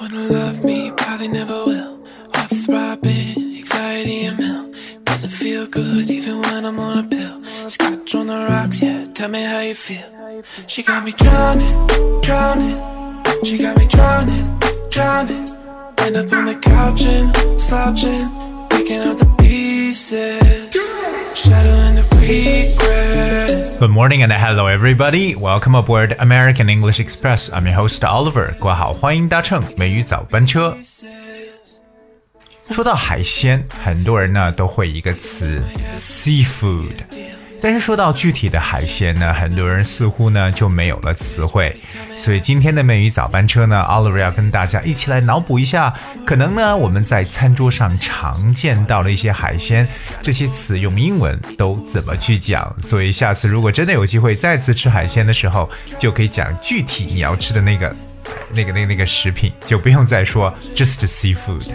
Wanna love me, probably never will. Heart throbbing, anxiety a mill. Doesn't feel good even when I'm on a pill. Scotch on the rocks, yeah. Tell me how you feel. She got me drowning, drowning. She got me drowning, drowning. End up on the couch and slouching, picking up the pieces. Shadowing the regret. Good morning and hello everybody. Welcome aboard American English Express. I'm your host Oliver. 挂好，欢迎搭乘美语早班车。说到海鲜，很多人呢都会一个词 seafood，但是说到具体的海鲜呢，很多人似乎呢就没有了词汇。所以今天的美语早班车呢，Oliver 要跟大家一起来脑补一下，可能呢我们在餐桌上常见到的一些海鲜，这些词用英文都怎么去讲。所以下次如果真的有机会再次吃海鲜的时候，就可以讲具体你要吃的那个、那个、那个、那个食品，就不用再说 just seafood。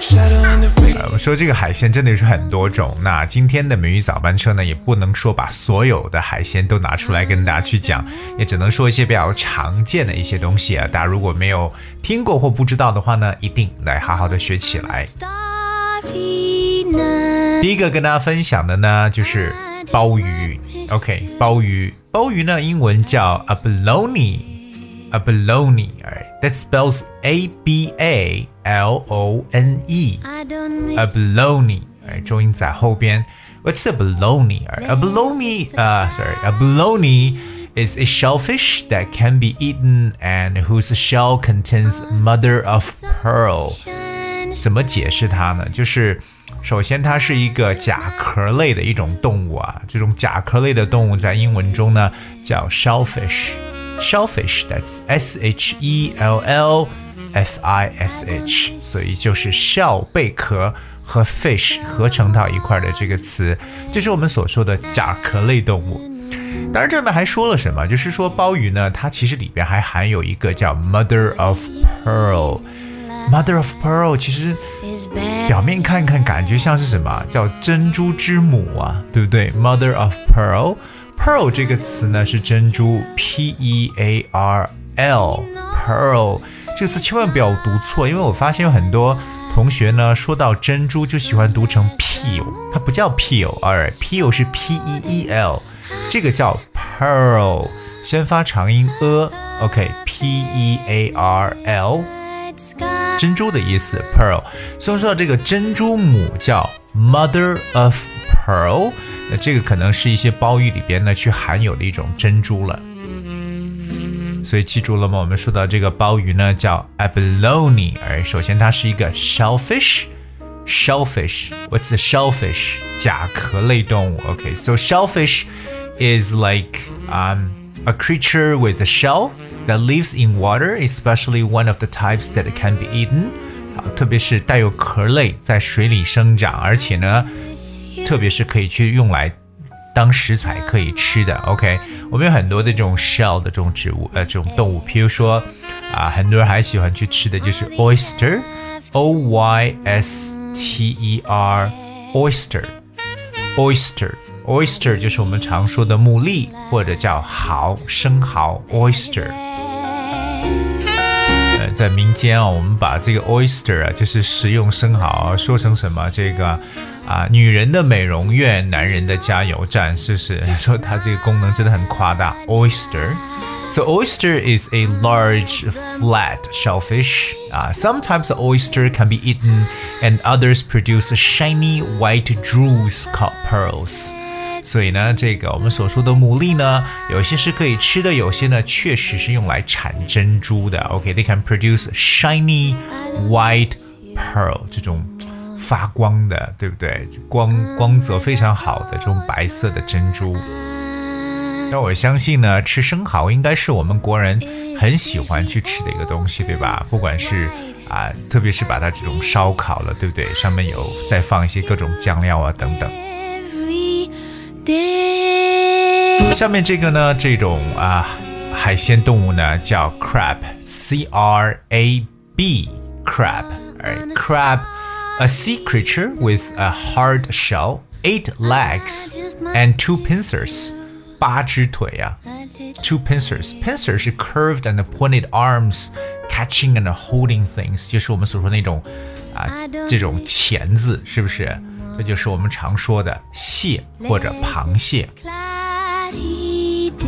我说这个海鲜真的是很多种。那今天的美语早班车呢，也不能说把所有的海鲜都拿出来跟大家去讲，也只能说一些比较常见的一些东西啊。大家如果没有听过或不知道的话呢，一定来好好的学起来。第一个跟大家分享的呢，就是鲍鱼。OK，鲍鱼，鲍鱼呢，英文叫 abalone，abalone，t h a t spells A B A L O N E. abalone，哎，重音在后边。What's a baloney? A baloney, uh, sorry, a baloney is a shellfish that can be eaten and whose shell contains mother of pearl. 怎么解释它呢？就是首先它是一个甲壳类的一种动物啊，这种甲壳类的动物在英文中呢叫 shellfish。shellfish that's S H E L L F I S H，所以就是 shell 贝壳和 fish 合成到一块的这个词，这是我们所说的甲壳类动物。当然，这里面还说了什么？就是说鲍鱼呢，它其实里边还含有一个叫 mother of pearl。mother of pearl 其实表面看看感觉像是什么？叫珍珠之母啊，对不对？mother of pearl。pearl 这个词呢是珍珠，p e a r l，pearl 这个词千万不要读错，因为我发现有很多同学呢说到珍珠就喜欢读成 peel，它不叫 peel，alright，peel 是 p e e l，这个叫 pearl，先发长音 a，OK，p e a r l，珍珠的意思 pearl，所以说到这个珍珠母叫 mother of pearl。那这个可能是一些包玉里边呢去含有的一种珍珠了，所以记住了吗？我们说到这个鲍鱼呢叫 abalone，而首先它是一个 shellfish。Shellfish，what's a shellfish？甲壳类动物。OK，so、shellfish is like um a creature with a shell that lives in water, especially one of the types that can be eaten. 啊，特别是带有壳类，在水里生长，而且呢。特别是可以去用来 当食材可以吃的。OK，我们有很多的这种 shell 的这种植物，呃，这种动物，比如说啊，很多人还喜欢去吃的就是 oyster，o y s t e r，oyster，oyster，oyster 就是我们常说的牡蛎或者叫蚝，生蚝 oyster。呃，在民间啊，我们把这个 oyster 啊，就是食用生蚝啊，说成什么这个。啊，女人的美容院，男人的加油站，是不是？说它这个功能真的很夸大。Oyster。So oyster is a large, flat shellfish. Uh, sometimes the oyster can be eaten, and others produce shiny white jewels called pearls. 所以呢，这个我们所说的牡蛎呢，有些是可以吃的，有些呢确实是用来产珍珠的。OK，they、okay, can produce shiny white pearl 这种。 发光的，对不对？光光泽非常好的这种白色的珍珠。那我相信呢，吃生蚝应该是我们国人很喜欢去吃的一个东西，对吧？不管是啊，特别是把它这种烧烤了，对不对？上面有再放一些各种酱料啊等等。下面这个呢，这种啊海鲜动物呢叫 crab，c r a b，crab，哎，crab。a sea creature with a hard shell, eight legs, and two pincers. 八只腿啊。Two pincers. Pincer 是 curved and pointed arms catching and holding things，就是我们所说那种啊这种钳子，是不是？这就是我们常说的蟹或者螃蟹。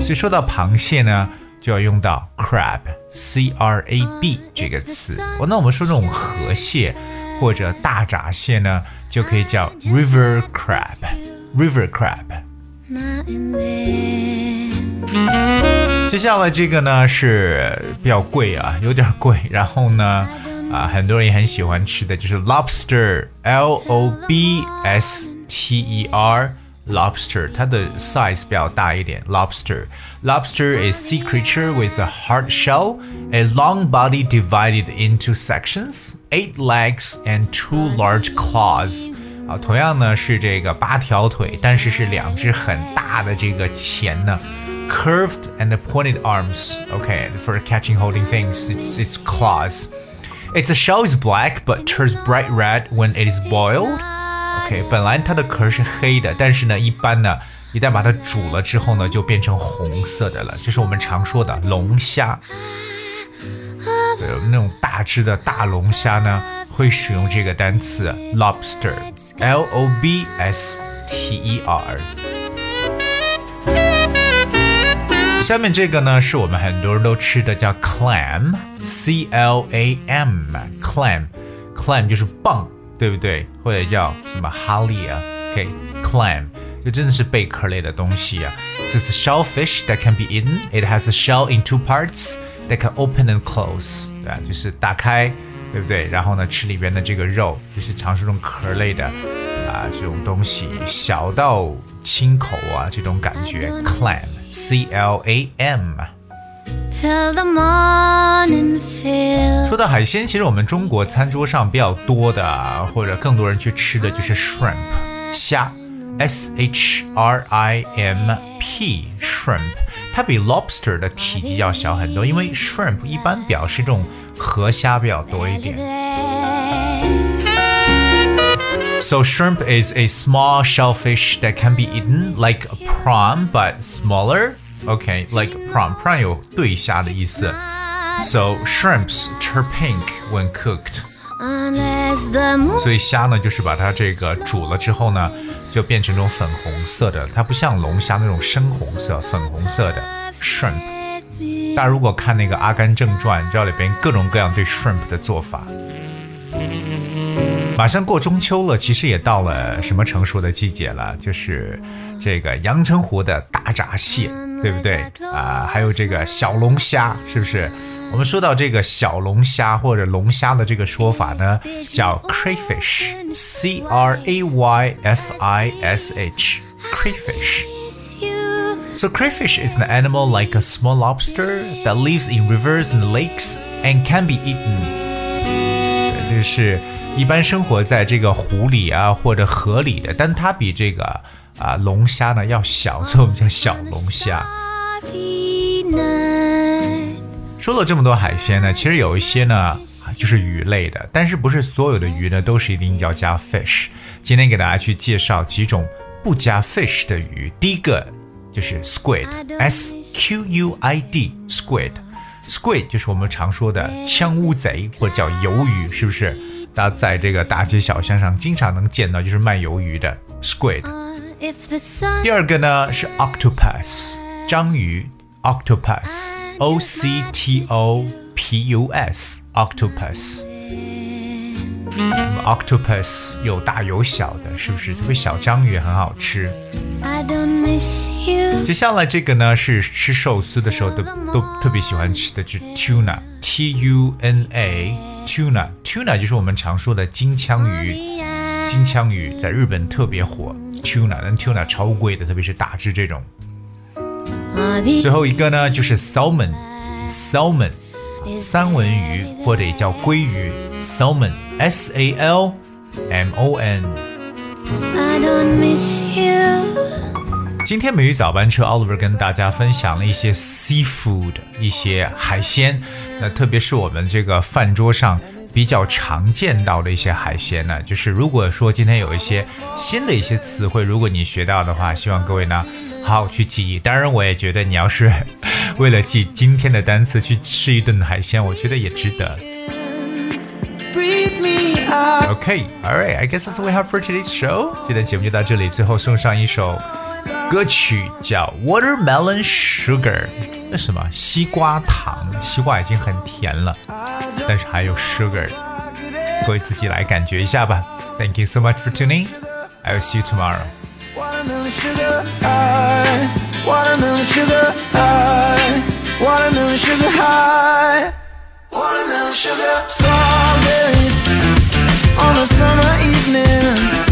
所以说到螃蟹呢，就要用到 crab，c r a b 这个词。哦，那我们说这种河蟹 或者大闸蟹呢，就可以叫 river crab，river crab。接下来这个呢是比较贵啊，有点贵。然后呢，啊，很多人也很喜欢吃的就是 lobster，L O B S T E R。lobster，它的 size 比较大一点。Lobster, lobster is sea creature with a hard shell, a long body divided into sections, eight legs and two large claws. 啊，同样呢是这个八条腿，但是是两只很大的这个钳呢。Curved and pointed arms. Okay, for catching, holding things. It's, it's claws. Its shell is black but turns bright red when it is boiled. OK，本来它的壳是黑的，但是呢，一般呢，一旦把它煮了之后呢，就变成红色的了。这是我们常说的龙虾。对，那种大只的大龙虾呢，会使用这个单词 lobster，L O B S T E R。下面这个呢，是我们很多人都吃的，叫 clam，C L A M，clam，clam 就是蚌。对不对？或者叫什么哈利啊？OK，clam、就真的是贝壳类的东西啊。It's a shellfish that can be eaten. It has a shell in two parts that can open and close，对吧？就是打开，对不对？然后呢，吃里边的这个肉，就是常这种壳类的啊，这种东西，小到亲口啊，这种感觉。Clam，C L A M。说到海鲜，其实我们中国餐桌上比较多的，或者更多人去吃的就是 shrimp 虾，S H R I M P shrimp，它比 lobster 的体积要小很多，因为 shrimp 一般表示这种河虾比较多一点。So shrimp is a small shellfish that can be eaten like a prawn but smaller. Okay, like prawn, prawn 有对虾的意思。So shrimps turn pink when cooked. 所以虾呢，就是把它这个煮了之后呢，就变成这种粉红色的。它不像龙虾那种深红色、粉红色的 shrimp。大家如果看那个《阿甘正传》，你知道里边各种各样对 shrimp 的做法。马上过中秋了，其实也到了什么成熟的季节了，就是这个阳澄湖的大闸蟹，对不对啊？还有这个小龙虾，是不是？我们说到这个小龙虾或者龙虾的这个说法呢，叫 crayfish，c r a y f i s h，crayfish。So crayfish is an animal like a small lobster that lives in rivers and lakes and can be eaten。这是。 一般生活在这个湖里啊或者河里的，但它比这个啊龙虾呢要小，所以我们叫小龙虾。说了这么多海鲜呢，其实有一些呢就是鱼类的，但是不是所有的鱼呢都是一定要加 fish。今天给大家去介绍几种不加 fish 的鱼。第一个就是 squid，s q u i d，squid，squid 就是我们常说的枪乌贼或者叫鱿鱼，是不是？大家在这个大街小巷上经常能见到，就是卖鱿鱼的 squid。第二个呢是 octopus，章鱼 octopus，o c t o p u s，octopus。那么 octopus 有大有小的，是不是？特别小章鱼也很好吃。接下来这个呢是吃寿司的时候都都特别喜欢吃的，就是 tuna，t u n a。Tuna tuna 就是我们常说的金枪鱼，金枪鱼在日本特别火。tuna 但 tuna 超贵的，特别是大只这种。最后一个呢就是 salmon salmon 三文鱼或者也叫鲑鱼 salmon s a l m o n。今天美语早班车，Oliver 跟大家分享了一些 seafood，一些海鲜。那特别是我们这个饭桌上比较常见到的一些海鲜呢，就是如果说今天有一些新的一些词汇，如果你学到的话，希望各位呢好好去记忆。当然，我也觉得你要是 为了记今天的单词去吃一顿海鲜，我觉得也值得。Breathe me out. Okay, alright, I guess that's what we have for today's show. 今天节目就到这里，最后送上一首歌曲叫《Watermelon Sugar》，那什么西瓜糖，西瓜已经很甜了，但是还有 sugar，各位自己来感觉一下吧。Thank you so much for tuning. I will see you tomorrow. Watermelon sugar high. Watermelon sugar high. Watermelon sugar high. Watermelon sugar. Strawberries on a summer evening.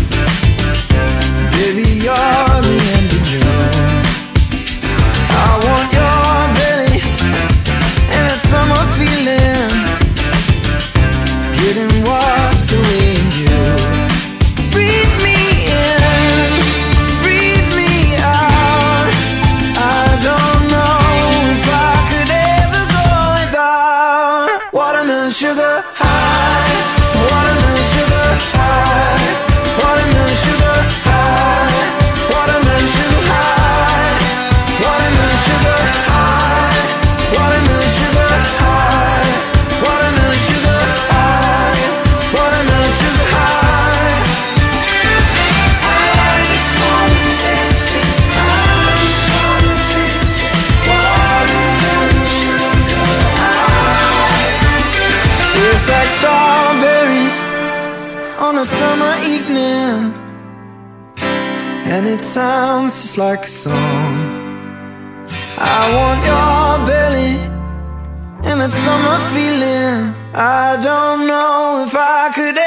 Sugar high, and it sounds just like a song. I want your belly and that summer feeling. I don't know if I could.